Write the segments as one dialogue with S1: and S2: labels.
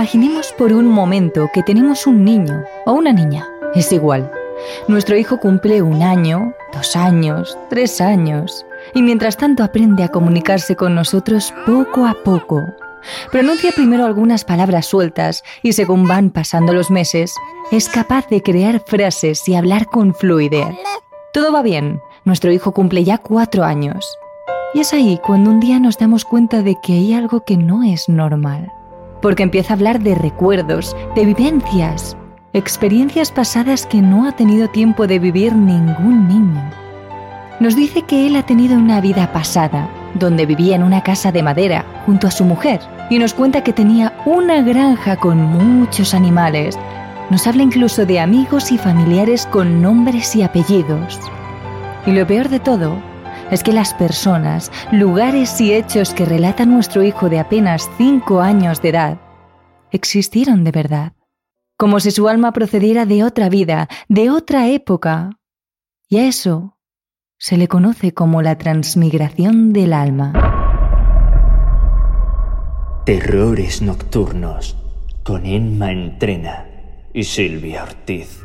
S1: Imaginemos por un momento que tenemos un niño o una niña. Es igual. Nuestro hijo cumple un año, dos años, tres años, y mientras tanto aprende a comunicarse con nosotros poco a poco. Pronuncia primero algunas palabras sueltas y según van pasando los meses, es capaz de crear frases y hablar con fluidez. Todo va bien, nuestro hijo cumple ya cuatro años. Y es ahí cuando un día nos damos cuenta de que hay algo que no es normal. Porque empieza a hablar de recuerdos, de vivencias, experiencias pasadas que no ha tenido tiempo de vivir ningún niño. Nos dice que él ha tenido una vida pasada, donde vivía en una casa de madera junto a su mujer, y nos cuenta que tenía una granja con muchos animales. Nos habla incluso de amigos y familiares con nombres y apellidos. Y lo peor de todo es que las personas, lugares y hechos que relata nuestro hijo de apenas 5 años de edad existieron de verdad, como si su alma procediera de otra vida, de otra época. Y a eso se le conoce como la transmigración del alma.
S2: Terrores nocturnos con Emma Entrena y Silvia Ortiz.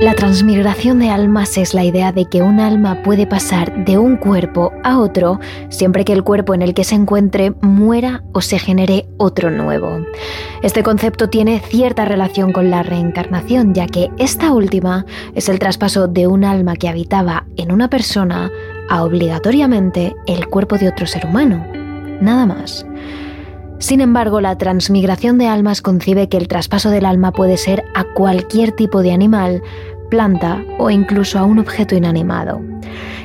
S3: La transmigración de almas es la idea de que un alma puede pasar de un cuerpo a otro siempre que el cuerpo en el que se encuentre muera o se genere otro nuevo. Este concepto tiene cierta relación con la reencarnación, ya que esta última es el traspaso de un alma que habitaba en una persona a obligatoriamente el cuerpo de otro ser humano. Nada más. Sin embargo, la transmigración de almas concibe que el traspaso del alma puede ser a cualquier tipo de animal, planta o incluso a un objeto inanimado.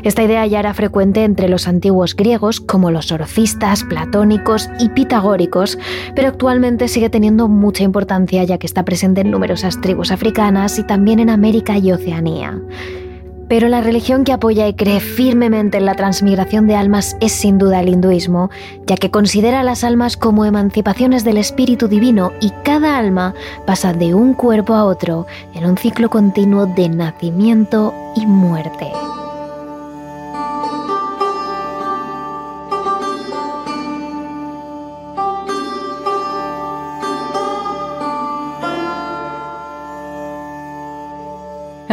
S3: Esta idea ya era frecuente entre los antiguos griegos como los orofistas, platónicos y pitagóricos, pero actualmente sigue teniendo mucha importancia ya que está presente en numerosas tribus africanas y también en América y Oceanía. Pero la religión que apoya y cree firmemente en la transmigración de almas es sin duda el hinduismo, ya que considera a las almas como emancipaciones del espíritu divino y cada alma pasa de un cuerpo a otro en un ciclo continuo de nacimiento y muerte.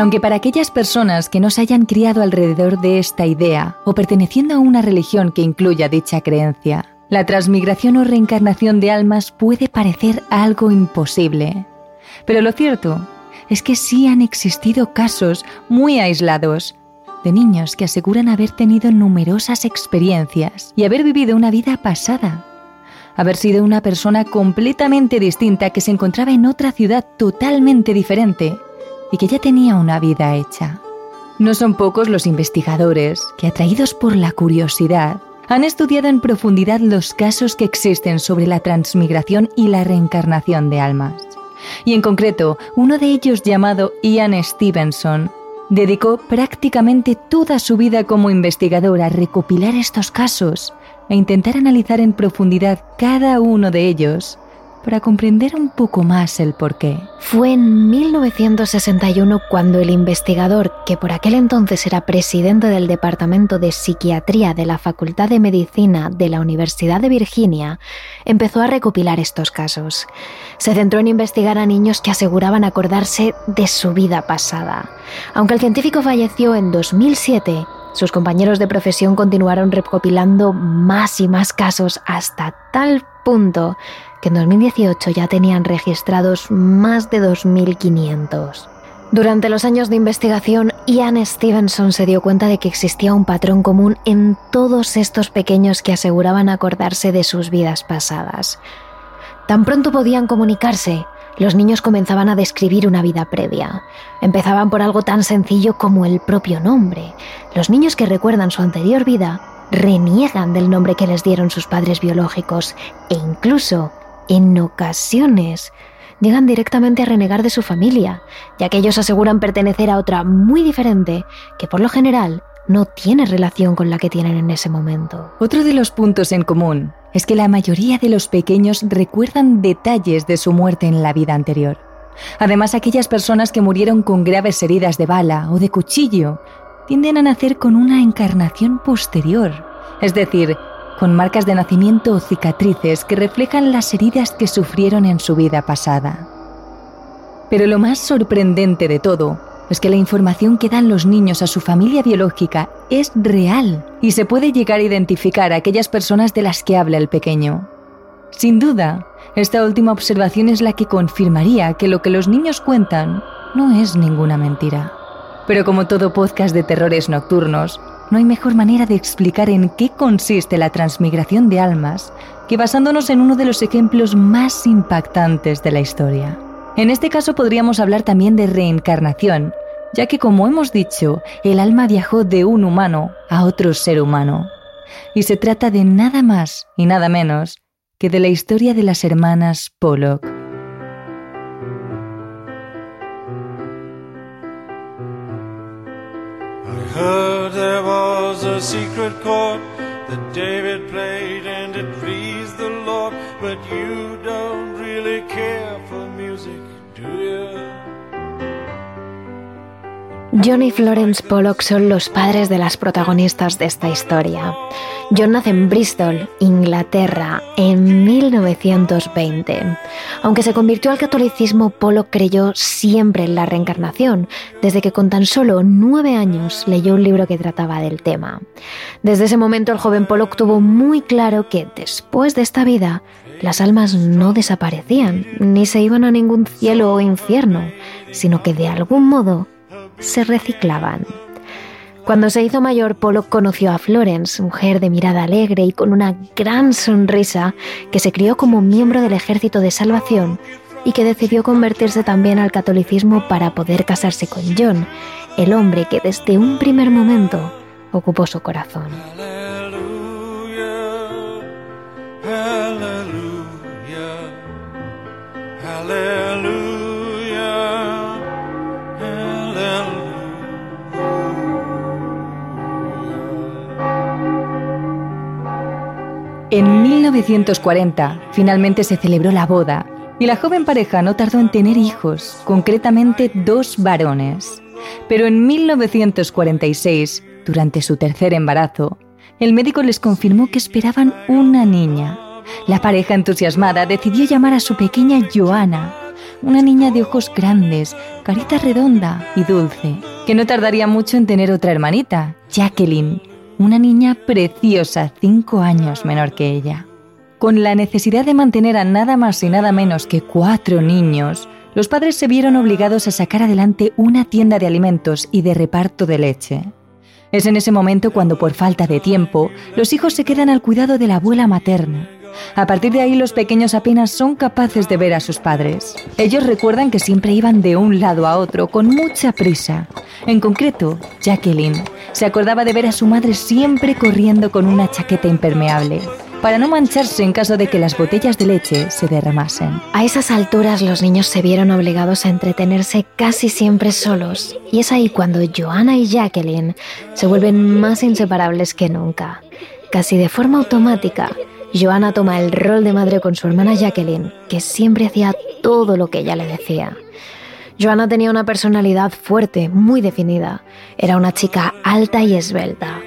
S1: Aunque para aquellas personas que no se hayan criado alrededor de esta idea o perteneciendo a una religión que incluya dicha creencia, la transmigración o reencarnación de almas puede parecer algo imposible. Pero lo cierto es que sí han existido casos muy aislados de niños que aseguran haber tenido numerosas experiencias y haber vivido una vida pasada, haber sido una persona completamente distinta que se encontraba en otra ciudad totalmente diferente y que ya tenía una vida hecha. No son pocos los investigadores que, atraídos por la curiosidad, han estudiado en profundidad los casos que existen sobre la transmigración y la reencarnación de almas. Y en concreto, uno de ellos llamado Ian Stevenson, dedicó prácticamente toda su vida como investigador a recopilar estos casos e intentar analizar en profundidad cada uno de ellos para comprender un poco más el porqué.
S3: Fue en 1961 cuando el investigador, que por aquel entonces era presidente del Departamento de Psiquiatría de la Facultad de Medicina de la Universidad de Virginia, empezó a recopilar estos casos. Se centró en investigar a niños que aseguraban acordarse de su vida pasada. Aunque el científico falleció en 2007, sus compañeros de profesión continuaron recopilando más y más casos hasta tal punto que en 2018 ya tenían registrados más de 2.500. Durante los años de investigación, Ian Stevenson se dio cuenta de que existía un patrón común en todos estos pequeños que aseguraban acordarse de sus vidas pasadas. Tan pronto podían comunicarse, los niños comenzaban a describir una vida previa. Empezaban por algo tan sencillo como el propio nombre. Los niños que recuerdan su anterior vida reniegan del nombre que les dieron sus padres biológicos e incluso, en ocasiones, llegan directamente a renegar de su familia, ya que ellos aseguran pertenecer a otra muy diferente que por lo general no tiene relación con la que tienen en ese momento.
S1: Otro de los puntos en común es que la mayoría de los pequeños recuerdan detalles de su muerte en la vida anterior. Además, aquellas personas que murieron con graves heridas de bala o de cuchillo tienden a nacer con una encarnación posterior, es decir, con marcas de nacimiento o cicatrices que reflejan las heridas que sufrieron en su vida pasada. Pero lo más sorprendente de todo es que la información que dan los niños a su familia biológica es real y se puede llegar a identificar a aquellas personas de las que habla el pequeño. Sin duda, esta última observación es la que confirmaría que lo que los niños cuentan no es ninguna mentira. Pero como todo podcast de terrores nocturnos, no hay mejor manera de explicar en qué consiste la transmigración de almas que basándonos en uno de los ejemplos más impactantes de la historia. En este caso podríamos hablar también de reencarnación, ya que como hemos dicho, el alma viajó de un humano a otro ser humano. Y se trata de nada más y nada menos que de la historia de las hermanas Pollock. But you don't really care for music, do you? John y Florence Pollock son los padres de las protagonistas de esta historia. John nace en Bristol, Inglaterra, en 1920. Aunque se convirtió al catolicismo, Pollock creyó siempre en la reencarnación, desde que con tan solo nueve años leyó un libro que trataba del tema. Desde ese momento el joven Pollock tuvo muy claro que después de esta vida, las almas no desaparecían, ni se iban a ningún cielo o infierno, sino que de algún modo se reciclaban. Cuando se hizo mayor, Pollock conoció a Florence, mujer de mirada alegre y con una gran sonrisa, que se crió como miembro del Ejército de Salvación y que decidió convertirse también al catolicismo para poder casarse con John, el hombre que desde un primer momento ocupó su corazón. En 1940 finalmente se celebró la boda y la joven pareja no tardó en tener hijos, concretamente dos varones. Pero en 1946, durante su tercer embarazo, el médico les confirmó que esperaban una niña. La pareja entusiasmada decidió llamar a su pequeña Joana, una niña de ojos grandes, carita redonda y dulce, que no tardaría mucho en tener otra hermanita, Jacqueline, una niña preciosa, cinco años menor que ella. Con la necesidad de mantener a nada más y nada menos que cuatro niños, los padres se vieron obligados a sacar adelante una tienda de alimentos y de reparto de leche. Es en ese momento cuando, por falta de tiempo, los hijos se quedan al cuidado de la abuela materna, a partir de ahí los pequeños apenas son capaces de ver a sus padres. Ellos recuerdan que siempre iban de un lado a otro con mucha prisa. En concreto, Jacqueline se acordaba de ver a su madre siempre corriendo con una chaqueta impermeable para no mancharse en caso de que las botellas de leche se derramasen. A esas alturas los niños se vieron obligados a entretenerse casi siempre solos y es ahí cuando Joanna y Jacqueline se vuelven más inseparables que nunca. Casi de forma automática, Joanna toma el rol de madre con su hermana Jacqueline, que siempre hacía todo lo que ella le decía. Joanna tenía una personalidad fuerte, muy definida. Era una chica alta y esbelta.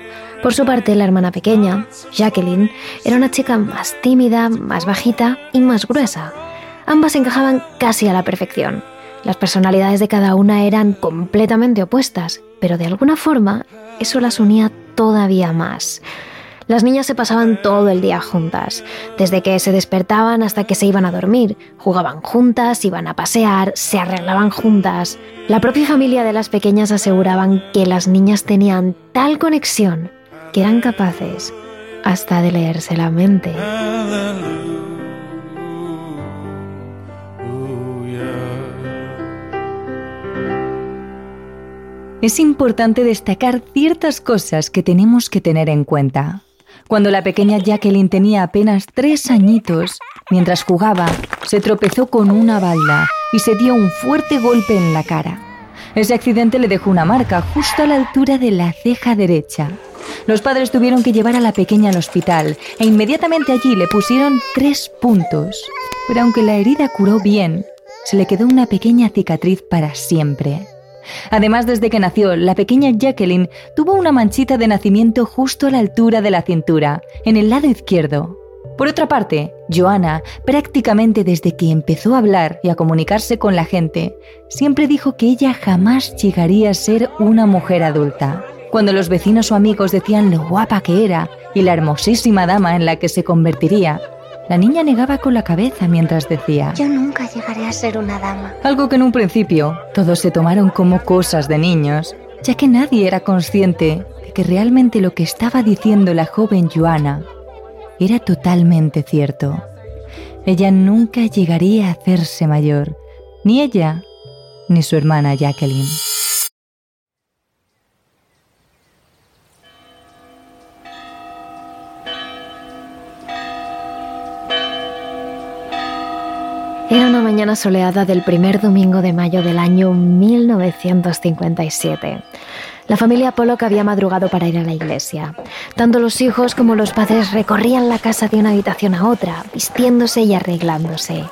S1: Por su parte, la hermana pequeña, Jacqueline, era una chica más tímida, más bajita y más gruesa. Ambas encajaban casi a la perfección. Las personalidades de cada una eran completamente opuestas, pero de alguna forma eso las unía todavía más. Las niñas se pasaban todo el día juntas, desde que se despertaban hasta que se iban a dormir. Jugaban juntas, iban a pasear, se arreglaban juntas. La propia familia de las pequeñas aseguraban que las niñas tenían tal conexión que eran capaces hasta de leerse la mente. Es importante destacar ciertas cosas que tenemos que tener en cuenta. Cuando la pequeña Jacqueline tenía apenas tres añitos, mientras jugaba, se tropezó con una balda y se dio un fuerte golpe en la cara. Ese accidente le dejó una marca justo a la altura de la ceja derecha. Los padres tuvieron que llevar a la pequeña al hospital e inmediatamente allí le pusieron tres puntos. Pero aunque la herida curó bien, se le quedó una pequeña cicatriz para siempre. Además, desde que nació, la pequeña Jacqueline tuvo una manchita de nacimiento justo a la altura de la cintura, en el lado izquierdo. Por otra parte, Joanna, prácticamente desde que empezó a hablar y a comunicarse con la gente, siempre dijo que ella jamás llegaría a ser una mujer adulta. Cuando los vecinos o amigos decían lo guapa que era y la hermosísima dama en la que se convertiría, la niña negaba con la cabeza mientras decía,
S3: Yo nunca llegaré a ser una dama.
S1: Algo que en un principio todos se tomaron como cosas de niños, ya que nadie era consciente de que realmente lo que estaba diciendo la joven Joana era totalmente cierto. Ella nunca llegaría a hacerse mayor, ni ella ni su hermana Jacqueline.
S3: Era una mañana soleada del primer domingo de mayo del año 1957. La familia Pollock había madrugado para ir a la iglesia. Tanto los hijos como los padres recorrían la casa de una habitación a otra, vistiéndose y arreglándose.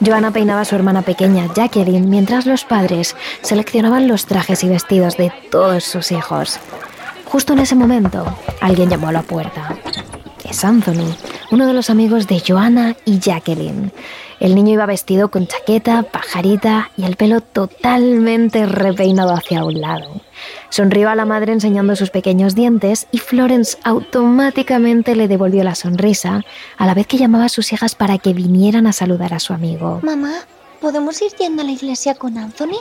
S3: Joanna peinaba a su hermana pequeña, Jacqueline, mientras los padres seleccionaban los trajes y vestidos de todos sus hijos. Justo en ese momento, alguien llamó a la puerta. Es Anthony, uno de los amigos de Joanna y Jacqueline. El niño iba vestido con chaqueta, pajarita y el pelo totalmente repeinado hacia un lado. Sonrió a la madre enseñando sus pequeños dientes y Florence automáticamente le devolvió la sonrisa a la vez que llamaba a sus hijas para que vinieran a saludar a su amigo.
S4: Mamá, ¿podemos ir yendo a la iglesia con Anthony?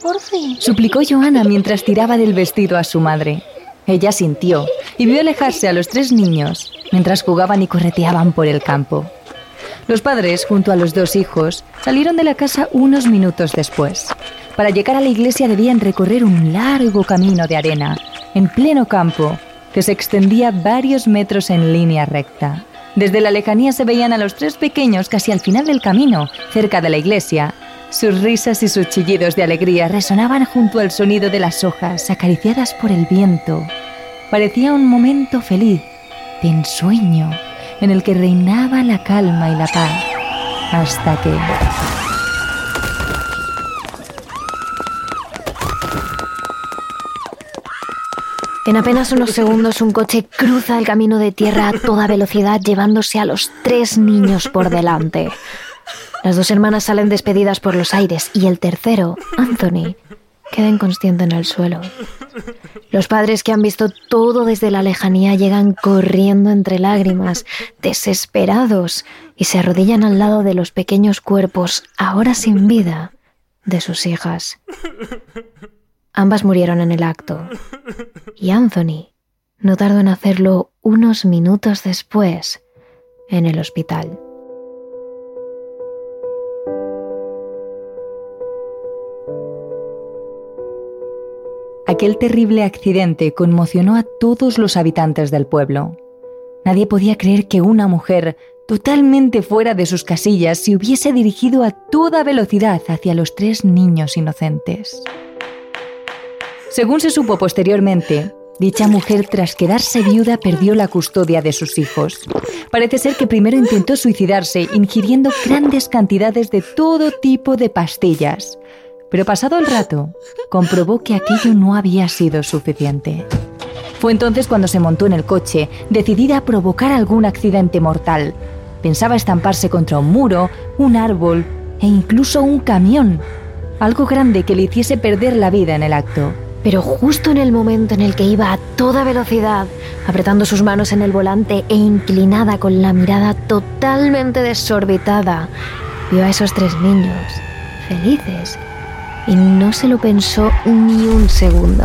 S4: Por fin.
S1: Suplicó Joanna mientras tiraba del vestido a su madre. Ella sintió y vio alejarse a los tres niños mientras jugaban y correteaban por el campo. Los padres, junto a los dos hijos, salieron de la casa unos minutos después. Para llegar a la iglesia debían recorrer un largo camino de arena, en pleno campo, que se extendía varios metros en línea recta. Desde la lejanía se veían a los tres pequeños casi al final del camino, cerca de la iglesia. Sus risas y sus chillidos de alegría resonaban junto al sonido de las hojas acariciadas por el viento. Parecía un momento feliz, de ensueño, en el que reinaba la calma y la paz, hasta que...
S3: En apenas unos segundos un coche cruza el camino de tierra a toda velocidad llevándose a los tres niños por delante. Las dos hermanas salen despedidas por los aires y el tercero, Anthony, queda inconsciente en el suelo. Los padres que han visto todo desde la lejanía llegan corriendo entre lágrimas, desesperados, y se arrodillan al lado de los pequeños cuerpos, ahora sin vida, de sus hijas. Ambas murieron en el acto, y Anthony no tardó en hacerlo unos minutos después en el hospital.
S1: Terrible accidente conmocionó a todos los habitantes del pueblo. Nadie podía creer que una mujer, totalmente fuera de sus casillas, se hubiese dirigido a toda velocidad hacia los tres niños inocentes. Según se supo posteriormente, dicha mujer tras quedarse viuda perdió la custodia de sus hijos. Parece ser que primero intentó suicidarse ingiriendo grandes cantidades de todo tipo de pastillas, pero pasado el rato, comprobó que aquello no había sido suficiente. Fue entonces cuando se montó en el coche, decidida a provocar algún accidente mortal. Pensaba estamparse contra un muro, un árbol e incluso un camión. Algo grande que le hiciese perder la vida en el acto.
S3: Pero justo en el momento en el que iba a toda velocidad, apretando sus manos en el volante e inclinada con la mirada totalmente desorbitada, vio a esos tres niños, felices, y no se lo pensó ni un segundo.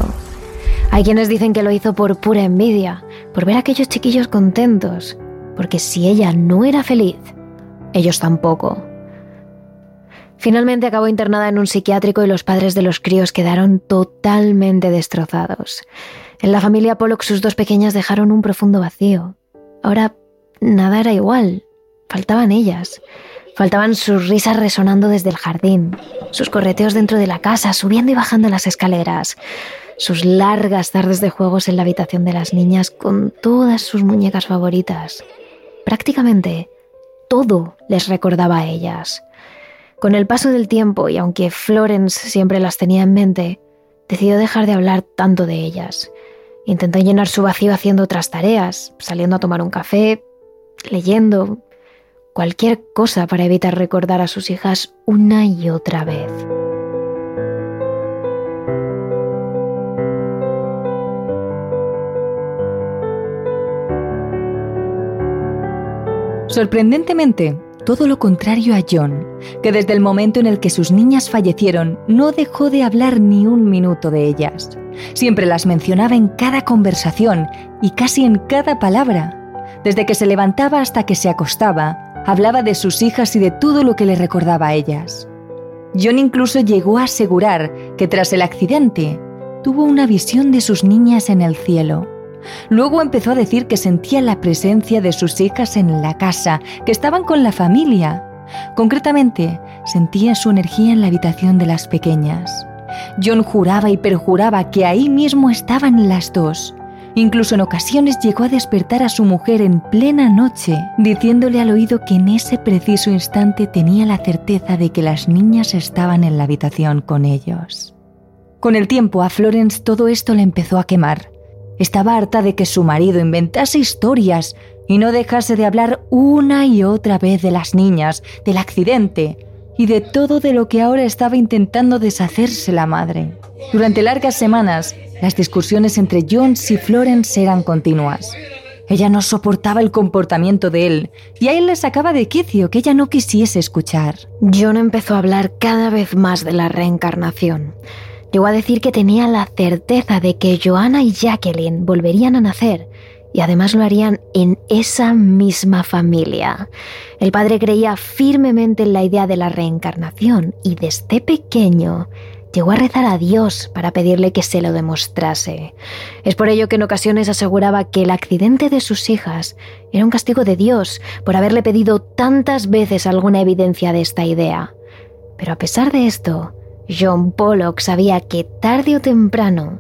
S3: Hay quienes dicen que lo hizo por pura envidia, por ver a aquellos chiquillos contentos, porque si ella no era feliz, ellos tampoco. Finalmente acabó internada en un psiquiátrico y los padres de los críos quedaron totalmente destrozados. En la familia Pollock sus dos pequeñas dejaron un profundo vacío. Ahora nada era igual, faltaban ellas. Faltaban sus risas resonando desde el jardín, sus correteos dentro de la casa, subiendo y bajando las escaleras, sus largas tardes de juegos en la habitación de las niñas con todas sus muñecas favoritas. Prácticamente todo les recordaba a ellas. Con el paso del tiempo, y aunque Florence siempre las tenía en mente, decidió dejar de hablar tanto de ellas. Intentó llenar su vacío haciendo otras tareas, saliendo a tomar un café, leyendo, cualquier cosa para evitar recordar a sus hijas una y otra vez.
S1: Sorprendentemente, todo lo contrario a John, que desde el momento en el que sus niñas fallecieron no dejó de hablar ni un minuto de ellas. Siempre las mencionaba en cada conversación y casi en cada palabra. Desde que se levantaba hasta que se acostaba, hablaba de sus hijas y de todo lo que le recordaba a ellas. John incluso llegó a asegurar que tras el accidente tuvo una visión de sus niñas en el cielo Luego empezó a decir que sentía la presencia de sus hijas en la casa, que estaban con la familia. Concretamente, sentía su energía en la habitación de las pequeñas. John juraba y perjuraba que ahí mismo estaban las dos. Incluso en ocasiones llegó a despertar a su mujer en plena noche, diciéndole al oído que en ese preciso instante tenía la certeza de que las niñas estaban en la habitación con ellos. Con el tiempo a Florence todo esto le empezó a quemar. Estaba harta de que su marido inventase historias y no dejase de hablar una y otra vez de las niñas, del accidente y de todo de lo que ahora estaba intentando deshacerse la madre. Durante largas semanas, las discusiones entre Jones y Florence eran continuas. Ella no soportaba el comportamiento de él y a él le sacaba de quicio que ella no quisiese escuchar.
S3: John empezó a hablar cada vez más de la reencarnación. Llegó a decir que tenía la certeza de que Joanna y Jacqueline volverían a nacer y además lo harían en esa misma familia. El padre creía firmemente en la idea de la reencarnación y desde pequeño llegó a rezar a Dios para pedirle que se lo demostrase. Es por ello que en ocasiones aseguraba que el accidente de sus hijas era un castigo de Dios por haberle pedido tantas veces alguna evidencia de esta idea. Pero a pesar de esto, John Pollock sabía que tarde o temprano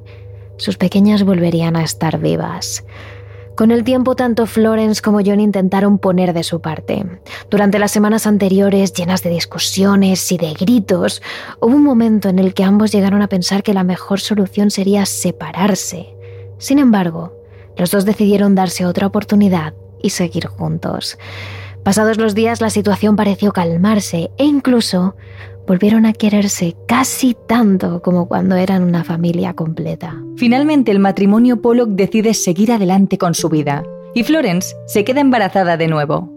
S3: sus pequeñas volverían a estar vivas. Con el tiempo, tanto Florence como John intentaron poner de su parte. Durante las semanas anteriores, llenas de discusiones y de gritos, hubo un momento en el que ambos llegaron a pensar que la mejor solución sería separarse. Sin embargo, los dos decidieron darse otra oportunidad y seguir juntos. Pasados los días, la situación pareció calmarse e incluso volvieron a quererse casi tanto como cuando eran una familia completa.
S1: Finalmente el matrimonio Pollock decide seguir adelante con su vida y Florence se queda embarazada de nuevo.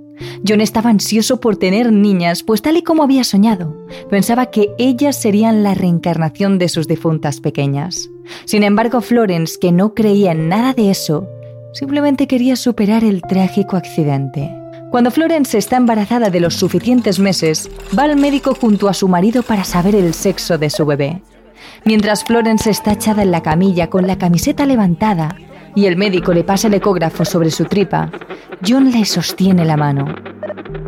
S1: John estaba ansioso por tener niñas, pues tal y como había soñado, pensaba que ellas serían la reencarnación de sus difuntas pequeñas. Sin embargo, Florence, que no creía en nada de eso, simplemente quería superar el trágico accidente. Cuando Florence está embarazada de los suficientes meses, va al médico junto a su marido para saber el sexo de su bebé. Mientras Florence está echada en la camilla con la camiseta levantada y el médico le pasa el ecógrafo sobre su tripa, John le sostiene la mano.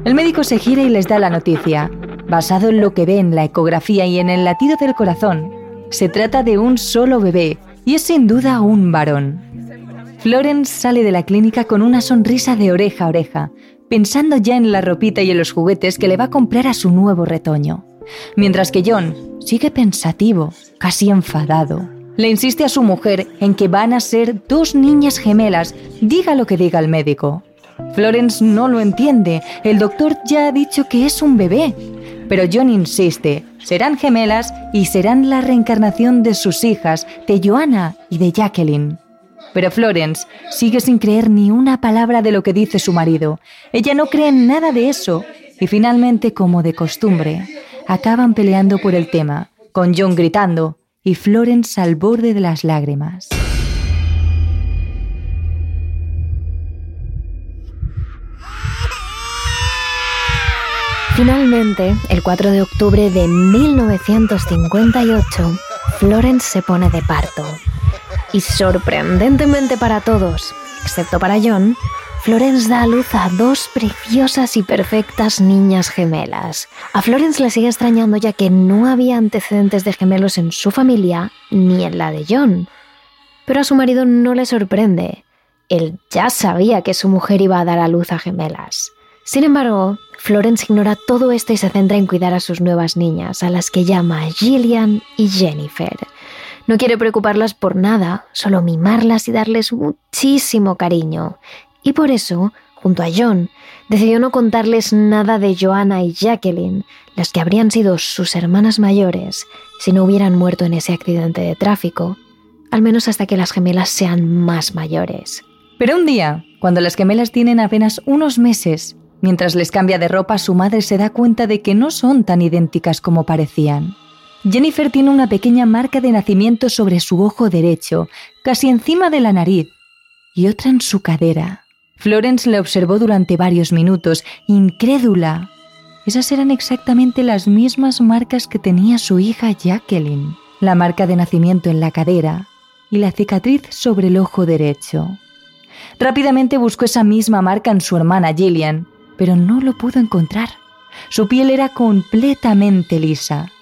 S1: El médico se gira y les da la noticia. Basado en lo que ve en la ecografía y en el latido del corazón, se trata de un solo bebé y es sin duda un varón. Florence sale de la clínica con una sonrisa de oreja a oreja, pensando ya en la ropita y en los juguetes que le va a comprar a su nuevo retoño. Mientras que John sigue pensativo, casi enfadado. Le insiste a su mujer en que van a ser dos niñas gemelas, diga lo que diga el médico. Florence no lo entiende, el doctor ya ha dicho que es un bebé. Pero John insiste, serán gemelas y serán la reencarnación de sus hijas, de Joanna y de Jacqueline. Pero Florence sigue sin creer ni una palabra de lo que dice su marido. Ella no cree en nada de eso. Y finalmente, como de costumbre, acaban peleando por el tema, con John gritando y Florence al borde de las lágrimas.
S3: Finalmente, el 4 de octubre de 1958, Florence se pone de parto. Y sorprendentemente para todos, excepto para John, Florence da a luz a dos preciosas y perfectas niñas gemelas. A Florence le sigue extrañando ya que no había antecedentes de gemelos en su familia ni en la de John. Pero a su marido no le sorprende. Él ya sabía que su mujer iba a dar a luz a gemelas. Sin embargo, Florence ignora todo esto y se centra en cuidar a sus nuevas niñas, a las que llama Gillian y Jennifer. No quiere preocuparlas por nada, solo mimarlas y darles muchísimo cariño. Y por eso, junto a John, decidió no contarles nada de Joanna y Jacqueline, las que habrían sido sus hermanas mayores si no hubieran muerto en ese accidente de tráfico, al menos hasta que las gemelas sean más mayores.
S1: Pero un día, cuando las gemelas tienen apenas unos meses, mientras les cambia de ropa, su madre se da cuenta de que no son tan idénticas como parecían. Jennifer tiene una pequeña marca de nacimiento sobre su ojo derecho, casi encima de la nariz, y otra en su cadera. Florence le observó durante varios minutos, incrédula. Esas eran exactamente las mismas marcas que tenía su hija Jacqueline, la marca de nacimiento en la cadera y la cicatriz sobre el ojo derecho. Rápidamente buscó esa misma marca en su hermana Gillian, pero no lo pudo encontrar. Su piel era completamente lisa.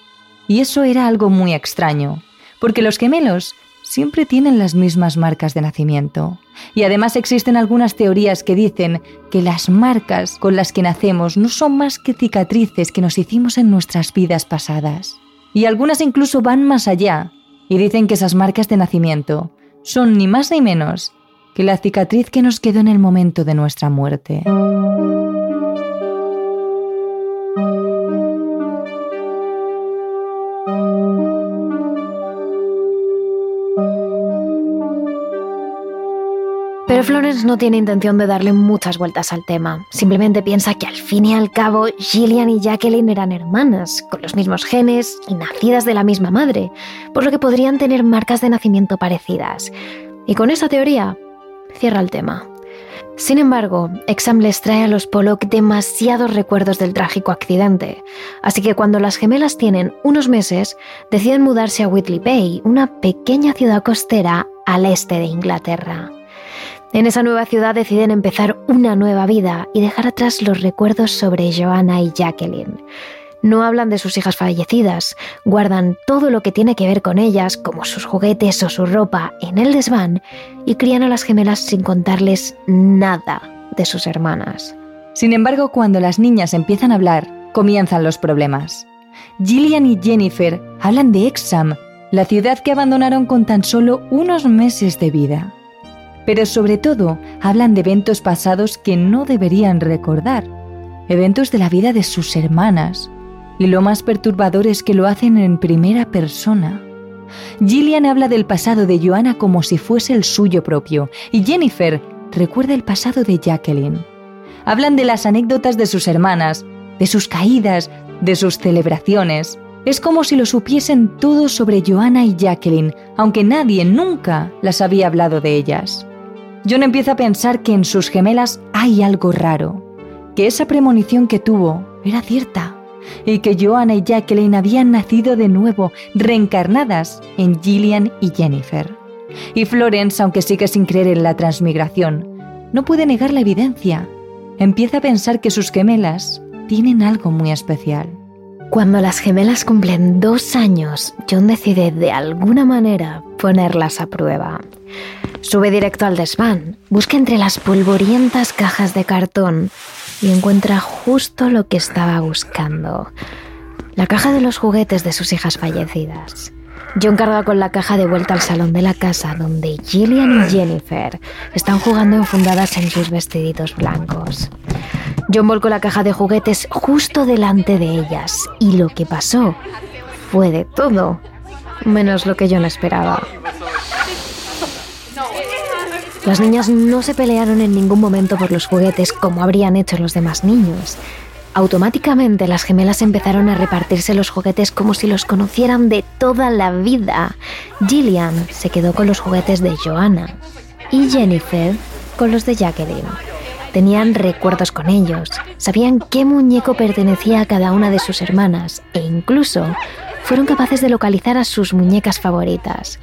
S1: Y eso era algo muy extraño, porque los gemelos siempre tienen las mismas marcas de nacimiento. Y además existen algunas teorías que dicen que las marcas con las que nacemos no son más que cicatrices que nos hicimos en nuestras vidas pasadas. Y algunas incluso van más allá y dicen que esas marcas de nacimiento son ni más ni menos que la cicatriz que nos quedó en el momento de nuestra muerte.
S3: Florence no tiene intención de darle muchas vueltas al tema. Simplemente piensa que al fin y al cabo Gillian y Jacqueline eran hermanas, con los mismos genes y nacidas de la misma madre, por lo que podrían tener marcas de nacimiento parecidas. Y con esa teoría cierra el tema. Sin embargo, Exam les trae a los Pollock demasiados recuerdos del trágico accidente, así que cuando las gemelas tienen unos meses, deciden mudarse a Whitley Bay, una pequeña ciudad costera al este de Inglaterra. En esa nueva ciudad deciden empezar una nueva vida y dejar atrás los recuerdos sobre Joanna y Jacqueline. No hablan de sus hijas fallecidas, guardan todo lo que tiene que ver con ellas, como sus juguetes o su ropa, en el desván y crían a las gemelas sin contarles nada de sus hermanas.
S1: Sin embargo, cuando las niñas empiezan a hablar, comienzan los problemas. Gillian y Jennifer hablan de Exham, la ciudad que abandonaron con tan solo unos meses de vida pero sobre todo hablan de eventos pasados que no deberían recordar, eventos de la vida de sus hermanas, y lo más perturbador es que lo hacen en primera persona. Gillian habla del pasado de Joanna como si fuese el suyo propio, y Jennifer recuerda el pasado de Jacqueline. Hablan de las anécdotas de sus hermanas, de sus caídas, de sus celebraciones. Es como si lo supiesen todo sobre Joanna y Jacqueline, aunque nadie nunca las había hablado de ellas. John empieza a pensar que en sus gemelas hay algo raro, que esa premonición que tuvo era cierta y que Joanna y Jacqueline habían nacido de nuevo, reencarnadas en Gillian y Jennifer. Y Florence, aunque sigue sin creer en la transmigración, no puede negar la evidencia. Empieza a pensar que sus gemelas tienen algo muy especial.
S3: Cuando las gemelas cumplen dos años, John decide de alguna manera ponerlas a prueba. Sube directo al desván, busca entre las polvorientas cajas de cartón y encuentra justo lo que estaba buscando. La caja de los juguetes de sus hijas fallecidas. John carga con la caja de vuelta al salón de la casa donde Gillian y Jennifer están jugando enfundadas en sus vestiditos blancos. John volcó la caja de juguetes justo delante de ellas y lo que pasó fue de todo, menos lo que John esperaba. Las niñas no se pelearon en ningún momento por los juguetes como habrían hecho los demás niños. Automáticamente las gemelas empezaron a repartirse los juguetes como si los conocieran de toda la vida. Gillian se quedó con los juguetes de Joanna y Jennifer con los de Jacqueline. Tenían recuerdos con ellos, sabían qué muñeco pertenecía a cada una de sus hermanas e incluso fueron capaces de localizar a sus muñecas favoritas.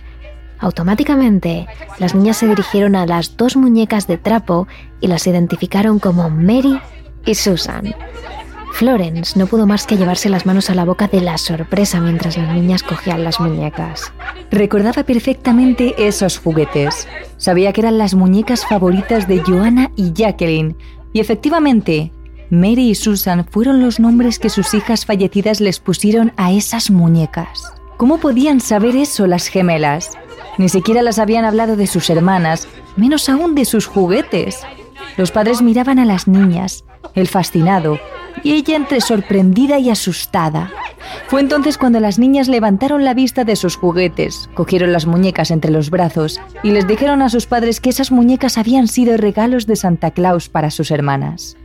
S3: Automáticamente, las niñas se dirigieron a las dos muñecas de trapo y las identificaron como Mary y Susan. Florence no pudo más que llevarse las manos a la boca de la sorpresa mientras las niñas cogían las muñecas.
S1: Recordaba perfectamente esos juguetes. Sabía que eran las muñecas favoritas de Joanna y Jacqueline. Y efectivamente, Mary y Susan fueron los nombres que sus hijas fallecidas les pusieron a esas muñecas. ¿Cómo podían saber eso las gemelas? Ni siquiera las habían hablado de sus hermanas, menos aún de sus juguetes. Los padres miraban a las niñas, el fascinado, y ella entre sorprendida y asustada. Fue entonces cuando las niñas levantaron la vista de sus juguetes, cogieron las muñecas entre los brazos y les dijeron a sus padres que esas muñecas habían sido regalos de Santa Claus para sus hermanas.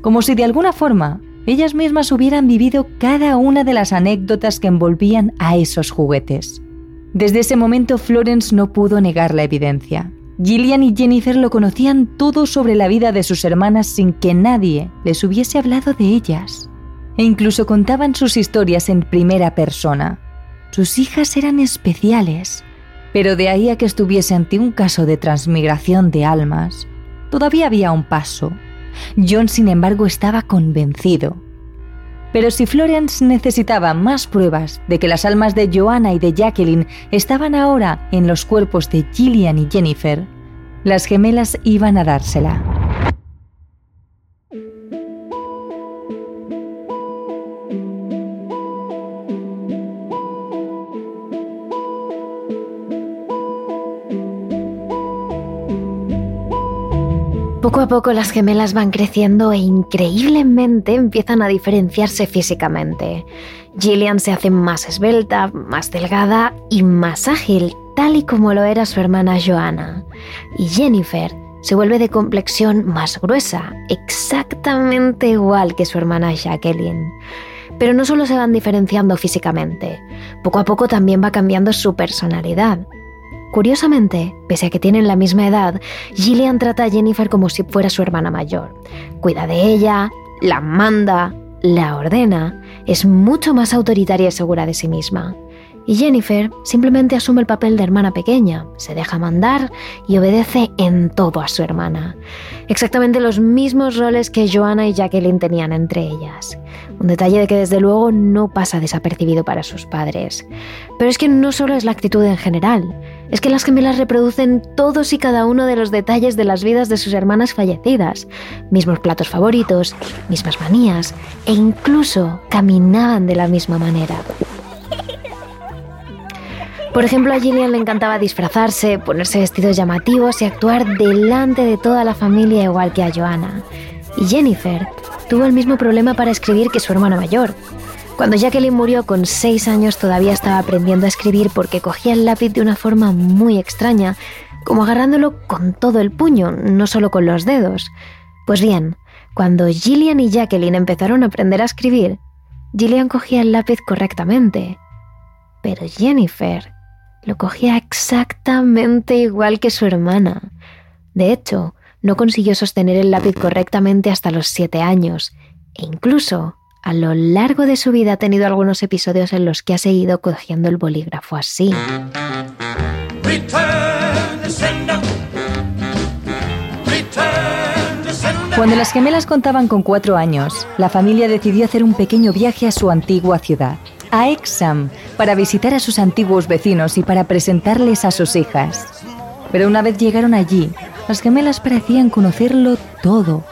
S1: Como si de alguna forma ellas mismas hubieran vivido cada una de las anécdotas que envolvían a esos juguetes. Desde ese momento Florence no pudo negar la evidencia. Gillian y Jennifer lo conocían todo sobre la vida de sus hermanas sin que nadie les hubiese hablado de ellas. E incluso contaban sus historias en primera persona. Sus hijas eran especiales, pero de ahí a que estuviese ante un caso de transmigración de almas, todavía había un paso. John, sin embargo, estaba convencido pero si Florence necesitaba más pruebas de que las almas de Joanna y de Jacqueline estaban ahora en los cuerpos de Gillian y Jennifer, las gemelas iban a dársela.
S3: Poco a poco las gemelas van creciendo e increíblemente empiezan a diferenciarse físicamente. Gillian se hace más esbelta, más delgada y más ágil, tal y como lo era su hermana Joanna. Y Jennifer se vuelve de complexión más gruesa, exactamente igual que su hermana Jacqueline. Pero no solo se van diferenciando físicamente, poco a poco también va cambiando su personalidad. Curiosamente, pese a que tienen la misma edad, Gillian trata a Jennifer como si fuera su hermana mayor. Cuida de ella, la manda, la ordena, es mucho más autoritaria y segura de sí misma. Y Jennifer simplemente asume el papel de hermana pequeña, se deja mandar y obedece en todo a su hermana. Exactamente los mismos roles que Joanna y Jacqueline tenían entre ellas. Un detalle de que desde luego no pasa desapercibido para sus padres. Pero es que no solo es la actitud en general, es que las gemelas reproducen todos y cada uno de los detalles de las vidas de sus hermanas fallecidas, mismos platos favoritos, mismas manías e incluso caminaban de la misma manera. Por ejemplo, a Gillian le encantaba disfrazarse, ponerse vestidos llamativos y actuar delante de toda la familia igual que a Joanna. Y Jennifer tuvo el mismo problema para escribir que su hermana mayor. Cuando Jacqueline murió con seis años todavía estaba aprendiendo a escribir porque cogía el lápiz de una forma muy extraña, como agarrándolo con todo el puño, no solo con los dedos. Pues bien, cuando Gillian y Jacqueline empezaron a aprender a escribir, Gillian cogía el lápiz correctamente, pero Jennifer lo cogía exactamente igual que su hermana. De hecho, no consiguió sostener el lápiz correctamente hasta los siete años, e incluso a lo largo de su vida ha tenido algunos episodios en los que ha seguido cogiendo el bolígrafo así.
S1: Cuando las gemelas contaban con cuatro años, la familia decidió hacer un pequeño viaje a su antigua ciudad a Exam para visitar a sus antiguos vecinos y para presentarles a sus hijas. Pero una vez llegaron allí, las gemelas parecían conocerlo todo.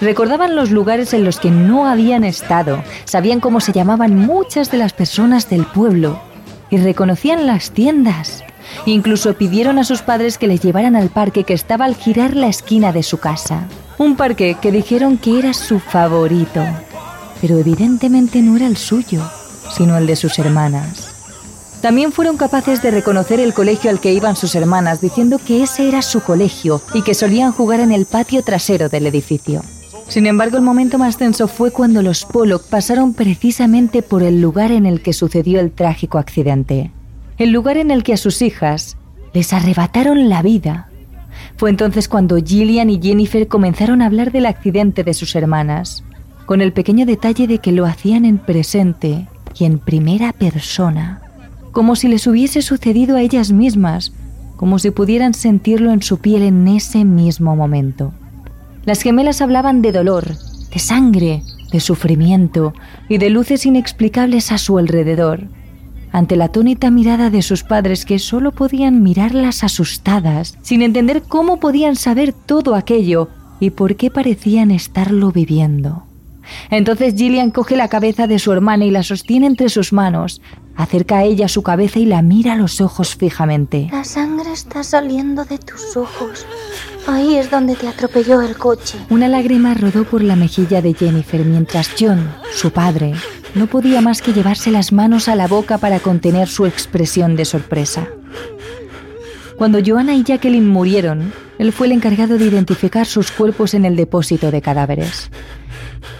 S1: Recordaban los lugares en los que no habían estado, sabían cómo se llamaban muchas de las personas del pueblo y reconocían las tiendas. Incluso pidieron a sus padres que les llevaran al parque que estaba al girar la esquina de su casa. Un parque que dijeron que era su favorito, pero evidentemente no era el suyo sino el de sus hermanas. También fueron capaces de reconocer el colegio al que iban sus hermanas, diciendo que ese era su colegio y que solían jugar en el patio trasero del edificio. Sin embargo, el momento más tenso fue cuando los Pollock pasaron precisamente por el lugar en el que sucedió el trágico accidente. El lugar en el que a sus hijas les arrebataron la vida. Fue entonces cuando Gillian y Jennifer comenzaron a hablar del accidente de sus hermanas, con el pequeño detalle de que lo hacían en presente y en primera persona, como si les hubiese sucedido a ellas mismas, como si pudieran sentirlo en su piel en ese mismo momento. Las gemelas hablaban de dolor, de sangre, de sufrimiento y de luces inexplicables a su alrededor, ante la atónita mirada de sus padres que solo podían mirarlas asustadas, sin entender cómo podían saber todo aquello y por qué parecían estarlo viviendo. Entonces Gillian coge la cabeza de su hermana y la sostiene entre sus manos, acerca a ella su cabeza y la mira a los ojos fijamente.
S4: La sangre está saliendo de tus ojos. Ahí es donde te atropelló el coche.
S1: Una lágrima rodó por la mejilla de Jennifer mientras John, su padre, no podía más que llevarse las manos a la boca para contener su expresión de sorpresa. Cuando Joanna y Jacqueline murieron, él fue el encargado de identificar sus cuerpos en el depósito de cadáveres.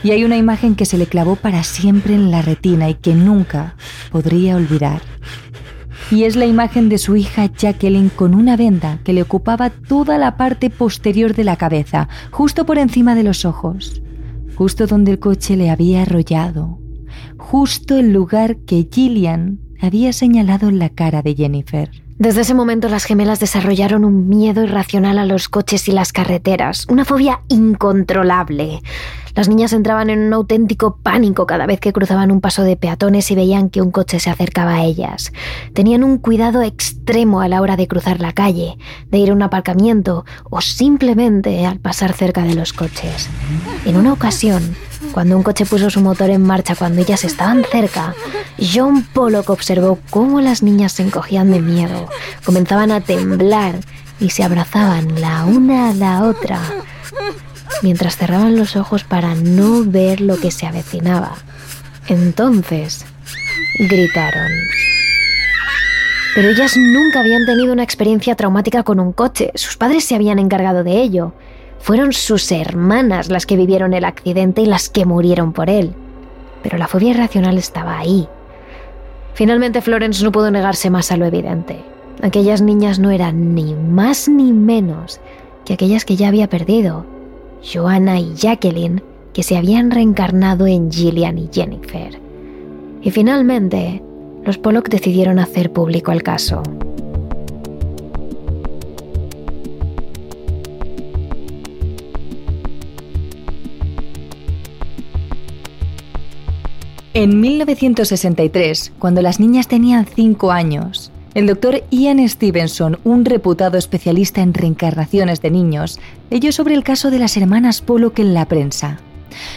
S1: Y hay una imagen que se le clavó para siempre en la retina y que nunca podría olvidar. Y es la imagen de su hija Jacqueline con una venda que le ocupaba toda la parte posterior de la cabeza, justo por encima de los ojos, justo donde el coche le había arrollado, justo el lugar que Gillian había señalado en la cara de Jennifer.
S3: Desde ese momento las gemelas desarrollaron un miedo irracional a los coches y las carreteras, una fobia incontrolable. Las niñas entraban en un auténtico pánico cada vez que cruzaban un paso de peatones y veían que un coche se acercaba a ellas. Tenían un cuidado extremo a la hora de cruzar la calle, de ir a un aparcamiento o simplemente al pasar cerca de los coches. En una ocasión, cuando un coche puso su motor en marcha cuando ellas estaban cerca, John Pollock observó cómo las niñas se encogían de miedo, comenzaban a temblar y se abrazaban la una a la otra mientras cerraban los ojos para no ver lo que se avecinaba. Entonces, gritaron. Pero ellas nunca habían tenido una experiencia traumática con un coche. Sus padres se habían encargado de ello. Fueron sus hermanas las que vivieron el accidente y las que murieron por él. Pero la fobia irracional estaba ahí. Finalmente Florence no pudo negarse más a lo evidente. Aquellas niñas no eran ni más ni menos que aquellas que ya había perdido. Joanna y Jacqueline, que se habían reencarnado en Gillian y Jennifer. Y finalmente, los Pollock decidieron hacer público el caso.
S1: En 1963, cuando las niñas tenían 5 años, el doctor Ian Stevenson, un reputado especialista en reencarnaciones de niños, leyó sobre el caso de las hermanas Pollock en la prensa.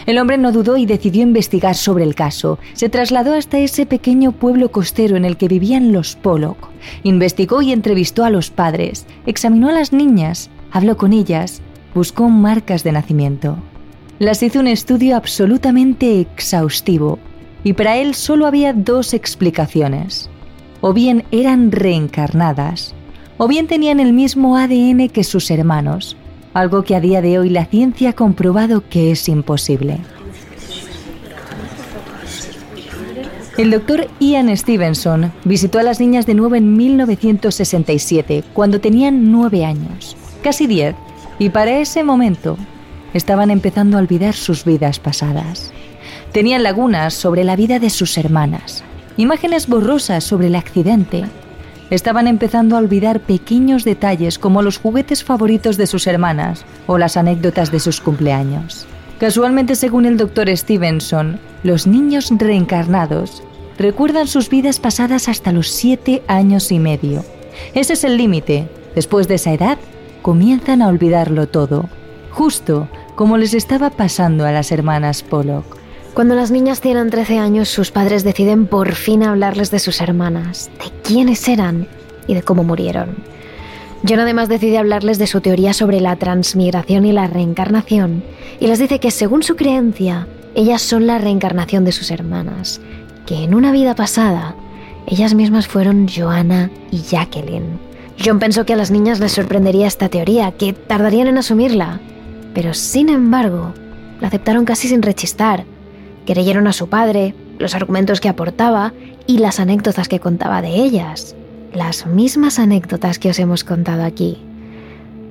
S1: El hombre no dudó y decidió investigar sobre el caso. Se trasladó hasta ese pequeño pueblo costero en el que vivían los Pollock. Investigó y entrevistó a los padres, examinó a las niñas, habló con ellas, buscó marcas de nacimiento. Las hizo un estudio absolutamente exhaustivo y para él solo había dos explicaciones o bien eran reencarnadas, o bien tenían el mismo ADN que sus hermanos, algo que a día de hoy la ciencia ha comprobado que es imposible. El doctor Ian Stevenson visitó a las niñas de nuevo en 1967, cuando tenían nueve años, casi diez, y para ese momento estaban empezando a olvidar sus vidas pasadas. Tenían lagunas sobre la vida de sus hermanas, imágenes borrosas sobre el accidente. Estaban empezando a olvidar pequeños detalles como los juguetes favoritos de sus hermanas o las anécdotas de sus cumpleaños. Casualmente, según el doctor Stevenson, los niños reencarnados recuerdan sus vidas pasadas hasta los siete años y medio. Ese es el límite. Después de esa edad, comienzan a olvidarlo todo, justo como les estaba pasando a las hermanas Pollock.
S3: Cuando las niñas tienen 13 años, sus padres deciden por fin hablarles de sus hermanas, de quiénes eran y de cómo murieron. John además decide hablarles de su teoría sobre la transmigración y la reencarnación, y les dice que según su creencia, ellas son la reencarnación de sus hermanas, que en una vida pasada, ellas mismas fueron Joanna y Jacqueline. John pensó que a las niñas les sorprendería esta teoría, que tardarían en asumirla, pero sin embargo, la aceptaron casi sin rechistar, Creyeron a su padre, los argumentos que aportaba y las anécdotas que contaba de ellas. Las mismas anécdotas que os hemos contado aquí.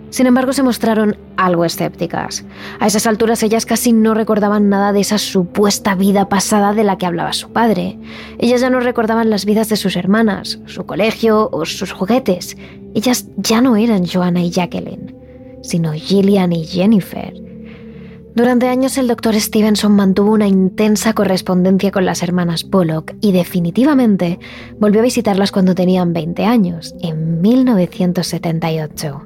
S3: Sin embargo, se mostraron algo escépticas. A esas alturas ellas casi no recordaban nada de esa supuesta vida pasada de la que hablaba su padre. Ellas ya no recordaban las vidas de sus hermanas, su colegio o sus juguetes. Ellas ya no eran Joanna y Jacqueline, sino Gillian y Jennifer. Durante años el doctor Stevenson mantuvo una intensa correspondencia con las hermanas Pollock y definitivamente volvió a visitarlas cuando tenían 20 años, en 1978.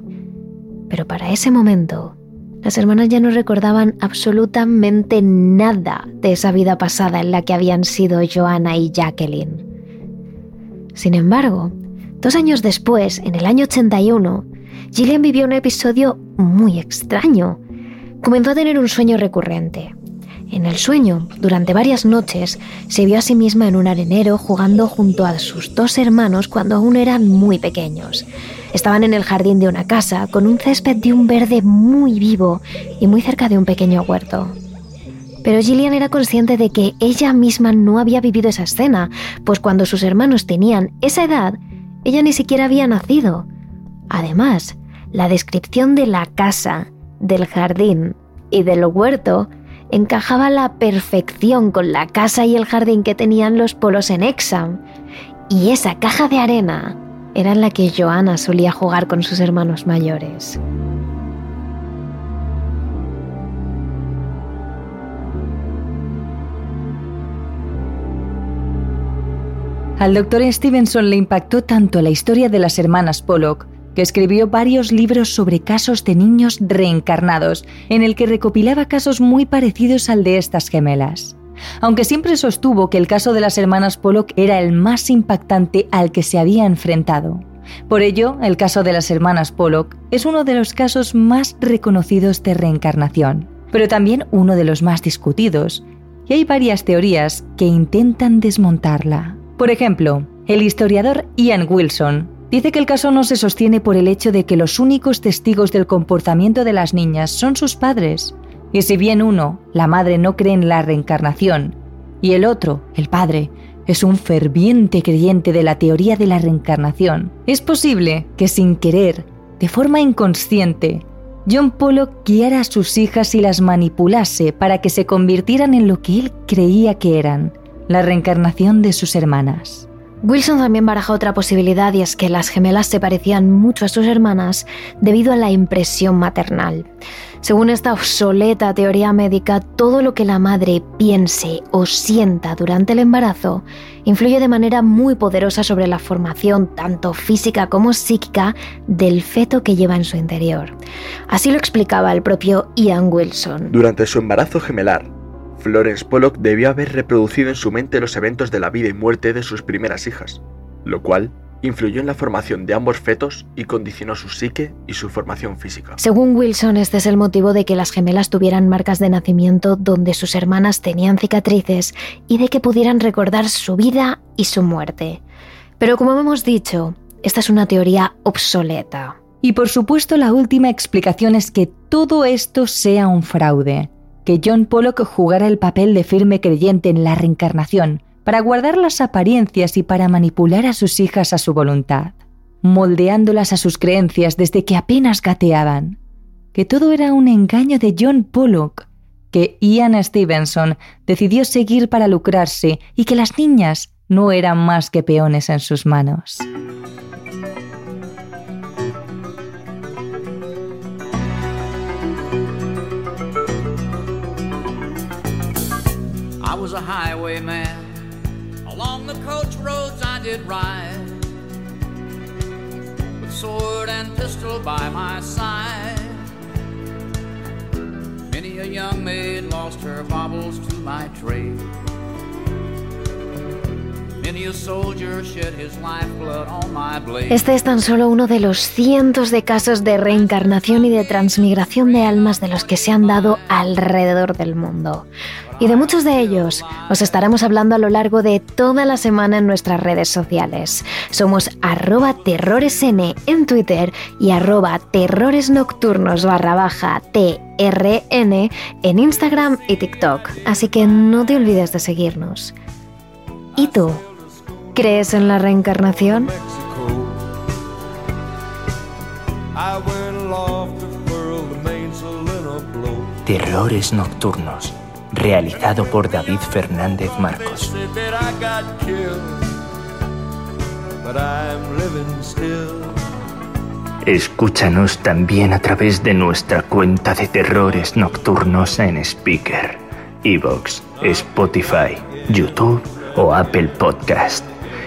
S3: Pero para ese momento, las hermanas ya no recordaban absolutamente nada de esa vida pasada en la que habían sido Joanna y Jacqueline. Sin embargo, dos años después, en el año 81, Gillian vivió un episodio muy extraño. Comenzó a tener un sueño recurrente. En el sueño, durante varias noches, se vio a sí misma en un arenero jugando junto a sus dos hermanos cuando aún eran muy pequeños. Estaban en el jardín de una casa con un césped de un verde muy vivo y muy cerca de un pequeño huerto. Pero Gillian era consciente de que ella misma no había vivido esa escena, pues cuando sus hermanos tenían esa edad, ella ni siquiera había nacido. Además, la descripción de la casa, del jardín y del huerto encajaba a la perfección con la casa y el jardín que tenían los polos en Exam. Y esa caja de arena era en la que Joanna solía jugar con sus hermanos mayores.
S1: Al doctor Stevenson le impactó tanto la historia de las hermanas Pollock que escribió varios libros sobre casos de niños reencarnados, en el que recopilaba casos muy parecidos al de estas gemelas. Aunque siempre sostuvo que el caso de las hermanas Pollock era el más impactante al que se había enfrentado. Por ello, el caso de las hermanas Pollock es uno de los casos más reconocidos de reencarnación, pero también uno de los más discutidos, y hay varias teorías que intentan desmontarla. Por ejemplo, el historiador Ian Wilson Dice que el caso no se sostiene por el hecho de que los únicos testigos del comportamiento de las niñas son sus padres. Y si bien uno, la madre, no cree en la reencarnación, y el otro, el padre, es un ferviente creyente de la teoría de la reencarnación, es posible que sin querer, de forma inconsciente, John Pollock guiara a sus hijas y las manipulase para que se convirtieran en lo que él creía que eran, la reencarnación de sus hermanas.
S3: Wilson también baraja otra posibilidad y es que las gemelas se parecían mucho a sus hermanas debido a la impresión maternal. Según esta obsoleta teoría médica, todo lo que la madre piense o sienta durante el embarazo influye de manera muy poderosa sobre la formación tanto física como psíquica del feto que lleva en su interior. Así lo explicaba el propio Ian Wilson.
S5: Durante su embarazo gemelar, Florence Pollock debió haber reproducido en su mente los eventos de la vida y muerte de sus primeras hijas, lo cual influyó en la formación de ambos fetos y condicionó su psique y su formación física.
S3: Según Wilson, este es el motivo de que las gemelas tuvieran marcas de nacimiento donde sus hermanas tenían cicatrices y de que pudieran recordar su vida y su muerte. Pero como hemos dicho, esta es una teoría obsoleta.
S1: Y por supuesto la última explicación es que todo esto sea un fraude que John Pollock jugara el papel de firme creyente en la reencarnación, para guardar las apariencias y para manipular a sus hijas a su voluntad, moldeándolas a sus creencias desde que apenas gateaban. Que todo era un engaño de John Pollock, que Ian Stevenson decidió seguir para lucrarse y que las niñas no eran más que peones en sus manos.
S6: A highwayman. Along the coach roads I did ride, with sword and pistol by my side. Many a young maid lost her baubles to my trade.
S3: Este es tan solo uno de los cientos de casos de reencarnación y de transmigración de almas de los que se han dado alrededor del mundo. Y de muchos de ellos os estaremos hablando a lo largo de toda la semana en nuestras redes sociales. Somos arroba terroresn en Twitter y arroba terroresnocturnos barra baja TRN en Instagram y TikTok. Así que no te olvides de seguirnos. ¿Y tú? ¿Crees en la reencarnación?
S2: Terrores Nocturnos, realizado por David Fernández Marcos. Escúchanos también a través de nuestra cuenta de Terrores Nocturnos en Speaker, Evox, Spotify, YouTube o Apple Podcast